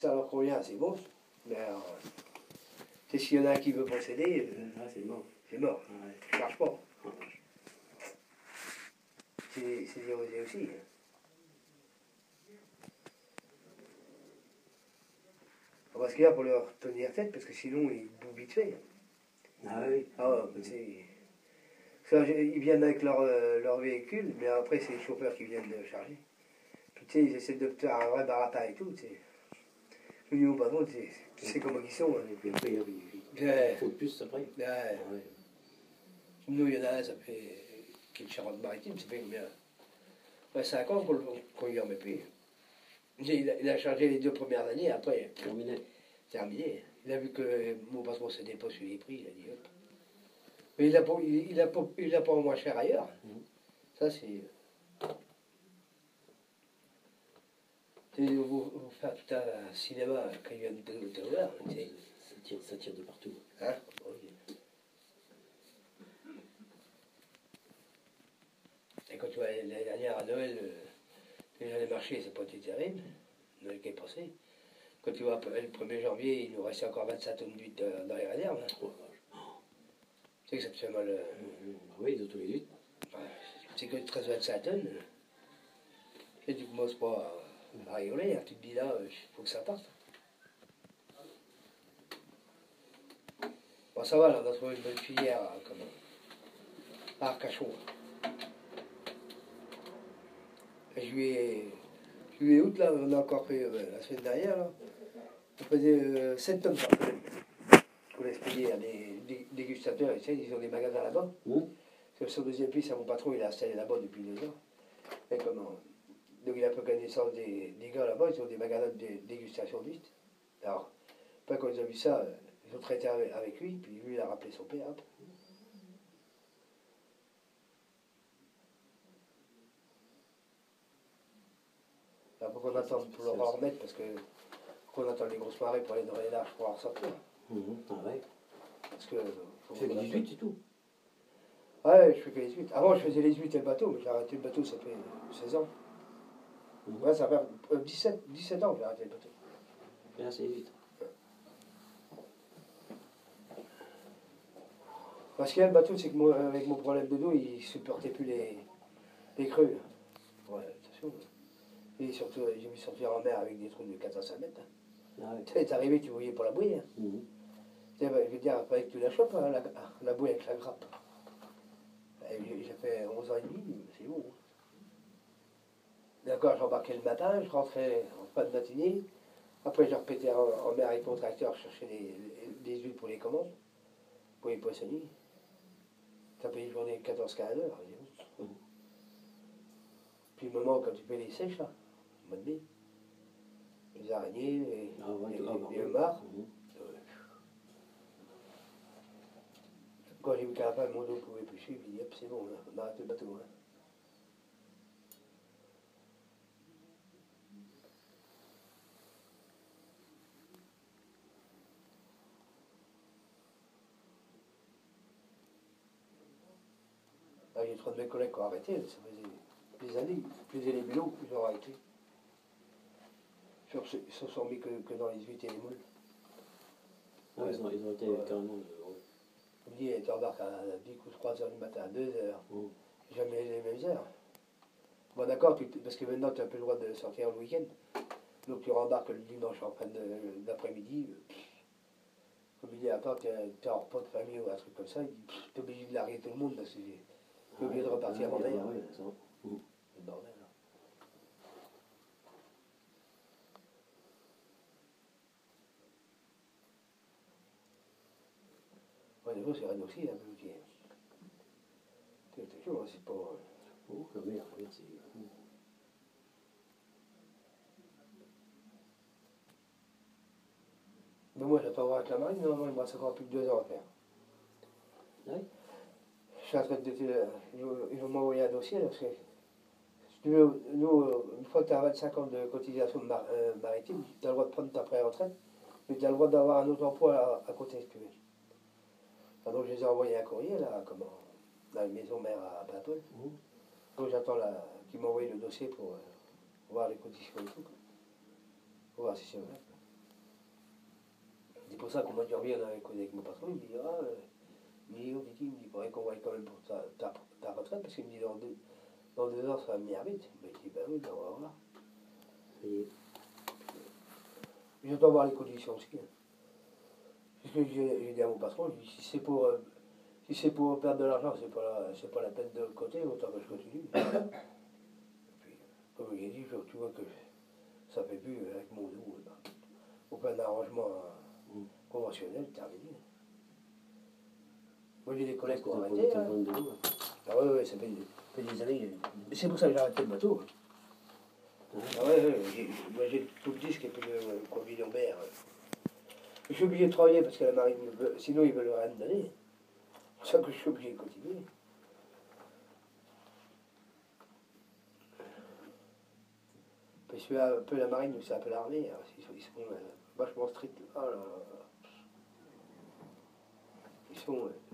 Ça leur convient, c'est bon. Mais alors, euh, s'il y en a un qui veut procéder, euh, Ah, c'est mort. c'est mort. Ouais. Ça marche pas. C'est des osés aussi. hein. On va se dire pour leur tenir tête, parce que sinon ils bouffent vite fait. Ah oui. Ah ouais, c'est- ils viennent avec leur, euh, leur véhicule, mais après c'est les chauffeurs qui viennent de charger. Puis tu sais, ils essaient de faire un vrai baratin et tout, tu sais. Sais, tu sais comment ils sont. hein. Et puis après, il y a- il Ouais. faut de plus après. Ouais. Ouais. Nous, il y en a un, ça fait. qui est de Charente-Maritime, ça fait combien? Ouais, 5 ans qu'on le- qu'on lui en met plus. Il a, il a chargé les deux premières années, après, Terminé. terminé. Il a vu que mon patron s'était pas sur les prix, il a dit hop. Mais il a pas, il, il a pas, il a pas moins cher ailleurs. Mhm. Ça, c'est. C'est vous, faire tout un cinéma quand il vient de tu sais. Ça tire, ça tire de partout. Hein. Et quand tu vois l'année dernière à Noël, euh, déjà les marchés, ça n'a pas été terrible, Noël qui est passé. Quand tu vois le 1er janvier, il nous restait encore 25 tonnes d'huile dans dans les réserves. hein. Oh. Tu sais que ça te fait mal. euh, Mmh, bah oui, ils ont tous les huit. ouais, c'est que 13-25 tonnes. Et tu commences pas à, à rigoler, hein. tu te dis là, il faut que ça parte. Bon, ça va, là, on a trouvé une bonne filière à, comment, à Arcachon. Et Juillet, juillet, août, là, on a encore fait euh, la semaine dernière, là, on faisait euh, 7 tonnes par semaine. On laisse payer à des, dégustateurs, tu sais, ils ont des magasins là-bas. Mmh. Sur son deuxième piste, à mon patron, il a installé là-bas depuis deux ans. Et comment il a peu connaissance des, des gars là-bas, ils ont des magasins de dé- dégustation d'huîtres. Alors, après quand ils ont vu ça, ils ont traité avec, lui, puis lui il a rappelé son père. hop. Là, faut qu'on attend pour le remettre parce que qu'on attend les grosses marées pour aller dans les larges pour en ressortir. Mmh. Ah ouais. Parce que Tu fais qu'on que attende. 18 et tout. Ouais, je fais que les huit. Avant, je faisais les huit et le bateau, mais j'ai arrêté le bateau, ça fait 16 ans. Mhm. Ouais, ça fait euh, 17, 17 ans que j'ai arrêté le bateau. Et là, c'est vite. Parce qu'il y a le bateau, c'est que moi, avec mon problème de dos, il supportait plus les, les creux. Ouais, attention. Et surtout, euh, j'ai vu sortir en mer avec des trous de 4 à 5 mètres. Ah. Tu sais, t'es arrivé, tu voyais pour la bouée. Hein. Sais, bah, je veux dire, après que tu la chopes, hein, la, la bouée avec la grappe. J'ai j'ai fait 11 ans et demi, c'est bon. D'accord, j'embarquais le matin, je rentrais en fin de matinée. Après, je repétais en, en mer avec mon tracteur, je cherchais des, des huiles pour les commandes, pour les poissonniers. Ça payé une journée 14-15 heures. dis donc. Mhm. Puis le moment quand tu fais les sèches, là, au mois de mai, les araignées, les, Ah ouais, les, les homards. Mmh. Quand j'ai vu qu'à la fin, mon dos pouvait plus suivre, j'ai dit, hop, c'est bon, on arrête le bateau. hein. Trois de mes collègues qui ont arrêté, ça faisait des années. Faisaient les vélos, ils ont arrêté. Sur ce- Ils se sont mis que, que dans les huit et les moules. Ah, ils, ont, ils ont été Ouais. carrément. ouais. Me dis, tu embarques à 10 ou 3 heures du matin, à 2 heures. Mmh. Jamais les mêmes heures. Bon, d'accord, parce que maintenant, tu as plus le droit de sortir le week-end. Donc, tu rembarques le dimanche en fin d'après-midi. euh. Comme il dit, attends, tu es en repas de famille ou un truc comme ça, tu es obligé de larguer tout le monde parce que es obligé de repartir avant d'ailleurs. C'est le bordel. Ouais, des fois, c'est aussi, un peu outil. C'est toujours, c'est pas. Oh, la merde, merde, c'est. Mmh. Mais moi, j'attends voir avec la marine, normalement, il me reste encore plus de deux ans à faire. Ouais. Je suis en train de. de- ils vont- ils vont m'envoyer un dossier, parce que. Si tu veux, nous, euh, une fois que tu as 25 ans de cotisation mar- euh, maritime, tu as le droit de prendre ta pré-retraite, mais tu as le droit d'avoir un autre emploi à, à côté, si tu veux. Ah, donc, je les ai envoyé un courrier, là, comment, dans la maison mère à Bainpol. Mhm. Donc, j'attends qu'ils m'envoient le dossier pour euh, voir les conditions et tout. quoi. Pour voir si c'est vrai. pour ça qu'on m'a dit reviens avec, avec mon patron, il me dit ah, euh, mais on dit, il me dit, faudrait qu'on voie quand même pour ta, ta, ta retraite, parce qu'il me dit dans deux, dans deux ans ça va venir vite. Mais je dis ben oui, ben on va voir. Et J'entends voir les conditions aussi. hein. C'est ce que j'ai dit à mon patron, je dis si c'est pour, euh, si c'est pour perdre de l'argent, c'est pas, la- c'est pas la peine de le côté, autant que je continue. Et puis, comme j'ai dit, tu vois que ça fait plus avec mon dos. là. Aucun arrangement euh, Mm. conventionnel, terminé. Moi j'ai des collègues qui ont arrêté. hein. Ah ouais, ouais, ça fait, ça fait des années. euh, C'est pour ça que j'ai arrêté le bateau. Ouais. Ah ouais, ouais, j'ai- moi j'ai tout le disque et puis le, le conduit Lambert. Je suis obligé de travailler parce que la marine, me veut- sinon ils veulent rien me donner. C'est pour ça que je suis obligé de continuer. Parce que un peu la marine, c'est un peu l'armée. hein. Ils sont, ils sont, euh, vachement stricts. Oh là là. Ils sont. euh,